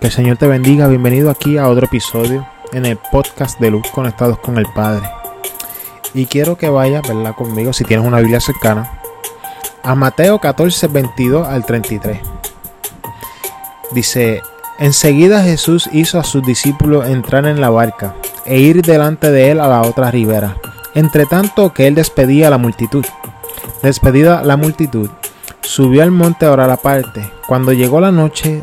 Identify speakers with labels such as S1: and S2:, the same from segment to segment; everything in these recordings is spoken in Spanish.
S1: Que el Señor te bendiga. Bienvenido aquí a otro episodio en el podcast de Luz Conectados con el Padre. Y quiero que vayas, ¿verdad? Conmigo, si tienes una Biblia cercana, a Mateo 14, 22 al 33. Dice, enseguida Jesús hizo a sus discípulos entrar en la barca e ir delante de él a la otra ribera, entre tanto que él despedía a la multitud. Despedida la multitud, subió al monte a orar aparte. Cuando llegó la noche,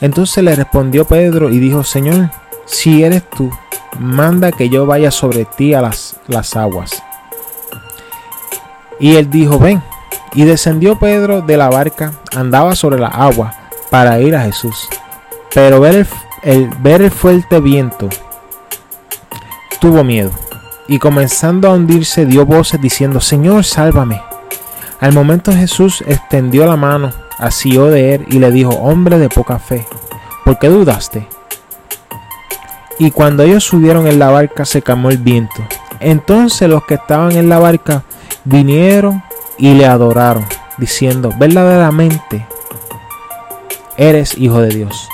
S1: Entonces le respondió Pedro y dijo, Señor, si eres tú, manda que yo vaya sobre ti a las, las aguas. Y él dijo, ven. Y descendió Pedro de la barca, andaba sobre la agua para ir a Jesús. Pero ver el, ver el fuerte viento, tuvo miedo. Y comenzando a hundirse dio voces diciendo, Señor, sálvame. Al momento Jesús extendió la mano asió de él y le dijo, hombre de poca fe, ¿por qué dudaste? Y cuando ellos subieron en la barca se calmó el viento. Entonces los que estaban en la barca vinieron y le adoraron, diciendo, verdaderamente eres hijo de Dios.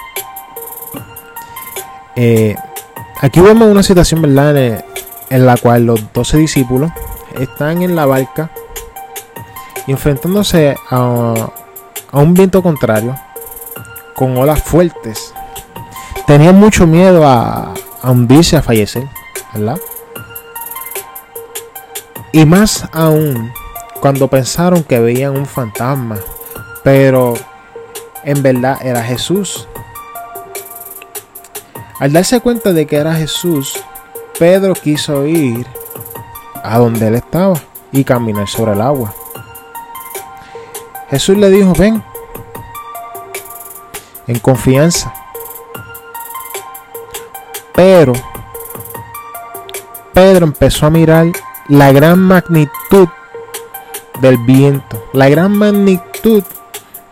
S1: Eh, aquí vemos una situación, ¿verdad? En, la cual los doce discípulos están en la barca enfrentándose a, a un viento contrario, con olas fuertes. Tenían mucho miedo a, a hundirse, a fallecer, ¿verdad? Y más aún cuando pensaron que veían un fantasma, pero en verdad era Jesús. Al darse cuenta de que era Jesús, Pedro quiso ir a donde él estaba y caminar sobre el agua. Jesús le dijo, ven, en confianza. Pero Pedro empezó a mirar la gran magnitud del viento, la gran magnitud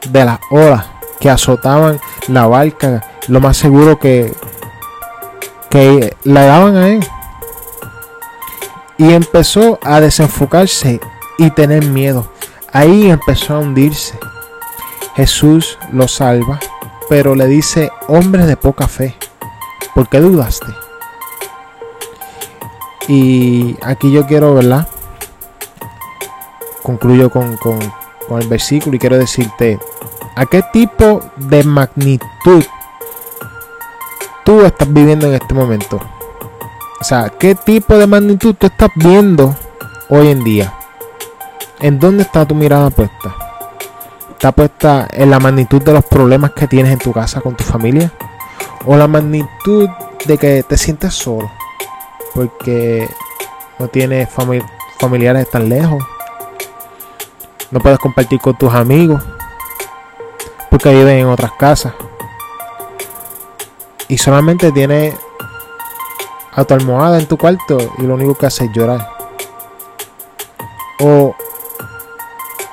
S1: de las olas que azotaban la barca, lo más seguro que, que la daban a él. Y empezó a desenfocarse y tener miedo. Ahí empezó a hundirse. Jesús lo salva, pero le dice, hombre de poca fe, ¿por qué dudaste? Y aquí yo quiero, ¿verdad? Concluyo con, con, con el versículo y quiero decirte, ¿a qué tipo de magnitud tú estás viviendo en este momento? O sea, ¿qué tipo de magnitud tú estás viendo hoy en día? ¿En dónde está tu mirada puesta? ¿Está puesta en la magnitud de los problemas que tienes en tu casa con tu familia? ¿O la magnitud de que te sientes solo? Porque no tienes familiares tan lejos. No puedes compartir con tus amigos. Porque viven en otras casas. Y solamente tienes a tu almohada en tu cuarto y lo único que hace es llorar. O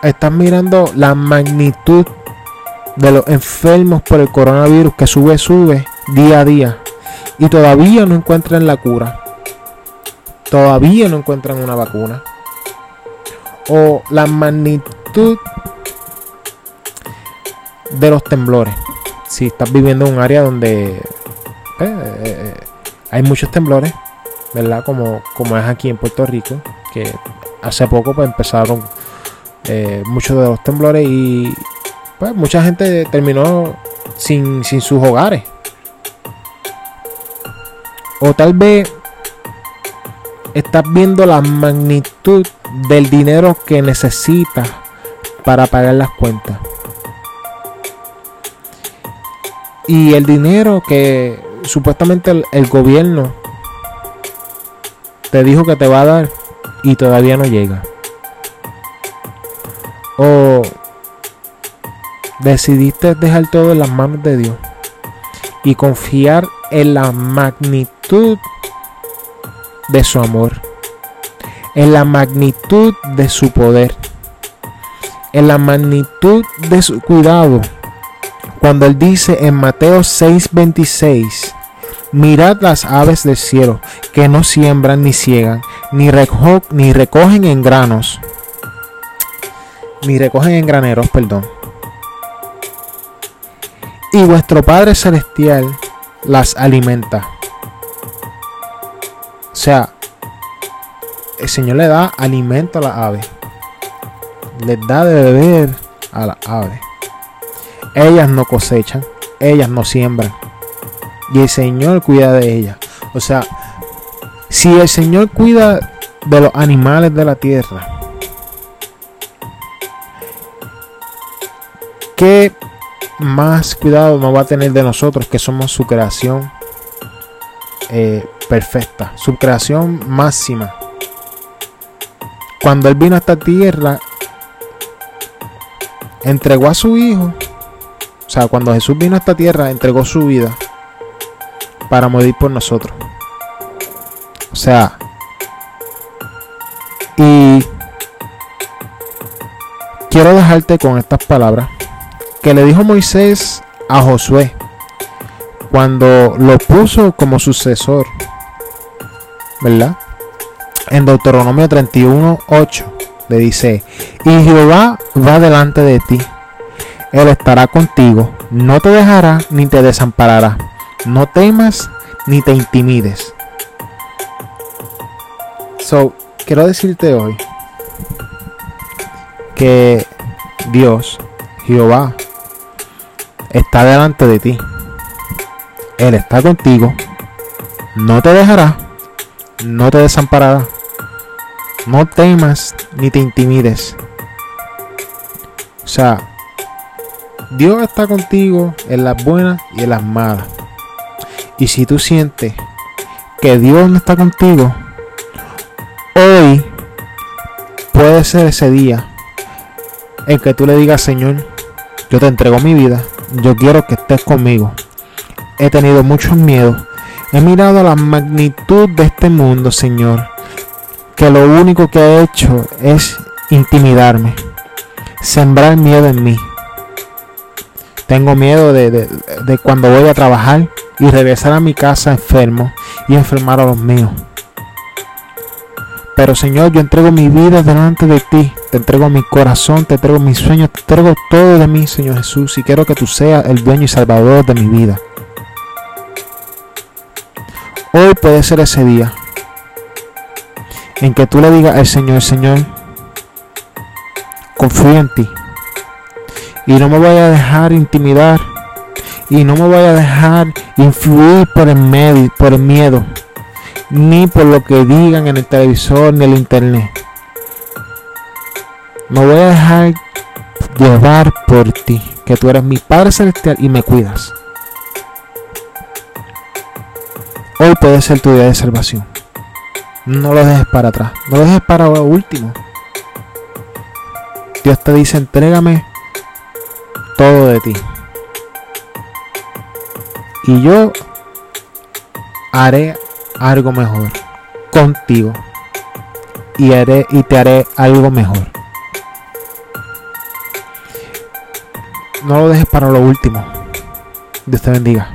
S1: estás mirando la magnitud de los enfermos por el coronavirus que sube, sube día a día y todavía no encuentran la cura. Todavía no encuentran una vacuna. O la magnitud de los temblores. Si estás viviendo en un área donde eh, eh, eh, hay muchos temblores, ¿verdad? Como, como es aquí en Puerto Rico, que hace poco pues empezaron eh, muchos de los temblores y pues mucha gente terminó sin, sin sus hogares. O tal vez estás viendo la magnitud del dinero que necesitas para pagar las cuentas. Y el dinero que supuestamente el, el, gobierno te dijo que te va a dar y todavía no llega. O decidiste dejar todo en las manos de Dios y confiar en la magnitud de su amor, en la magnitud de su poder, en la magnitud de su cuidado. Cuando él dice en Mateo 6:26, mirad las aves del cielo, que no siembran ni ciegan, ni, ni recogen en granos, ni recogen en graneros, perdón. Y vuestro Padre Celestial las alimenta. O sea, el Señor le da alimento a las aves. Les da de beber a las aves. Ellas no cosechan, ellas no siembran. Y el Señor cuida de ellas. O sea, si el Señor cuida de los animales de la tierra, ¿qué más cuidado no va a tener de nosotros que somos su creación eh, perfecta, su creación máxima? Cuando Él vino a esta tierra, entregó a su Hijo. O sea, cuando Jesús vino a esta tierra, entregó su vida para morir por nosotros. O sea, y quiero dejarte con estas palabras que le dijo Moisés a Josué cuando lo puso como sucesor, ¿verdad? En Deuteronomio 31, 8 le dice, y Jehová va delante de ti, Él estará contigo, no te dejará ni te desamparará, no temas ni te intimides. So, quiero decirte hoy que Dios, Jehová, está delante de ti. Él está contigo. No te dejará. No te desamparará. No temas ni te intimides. O sea, Dios está contigo en las buenas y en las malas. Y si tú sientes que Dios no está contigo, Hoy puede ser ese día en que tú le digas, Señor, yo te entrego mi vida, yo quiero que estés conmigo. He tenido muchos miedos, he mirado la magnitud de este mundo, Señor, que lo único que ha hecho es intimidarme, sembrar miedo en mí. Tengo miedo de, de cuando voy a trabajar y regresar a mi casa enfermo y enfermar a los míos. Pero Señor, yo entrego mi vida delante de ti. Te entrego mi corazón, te entrego mis sueños, te entrego todo de mí, Señor Jesús. Y quiero que tú seas el dueño y salvador de mi vida. Hoy puede ser ese día en que tú le digas al Señor, Señor, confío en ti. Y no me voy a dejar intimidar. Y no me voy a dejar influir por el, medio, por el miedo ni por lo que digan en el televisor ni el internet. Me voy a dejar llevar por ti, que tú eres mi Padre Celestial y me cuidas. Hoy puede ser tu día de salvación. No lo dejes para atrás, no lo dejes para lo último. Dios te dice, entrégame todo de ti. Y yo haré algo mejor contigo y, haré, y te haré algo mejor. No lo dejes para lo último. Dios te bendiga.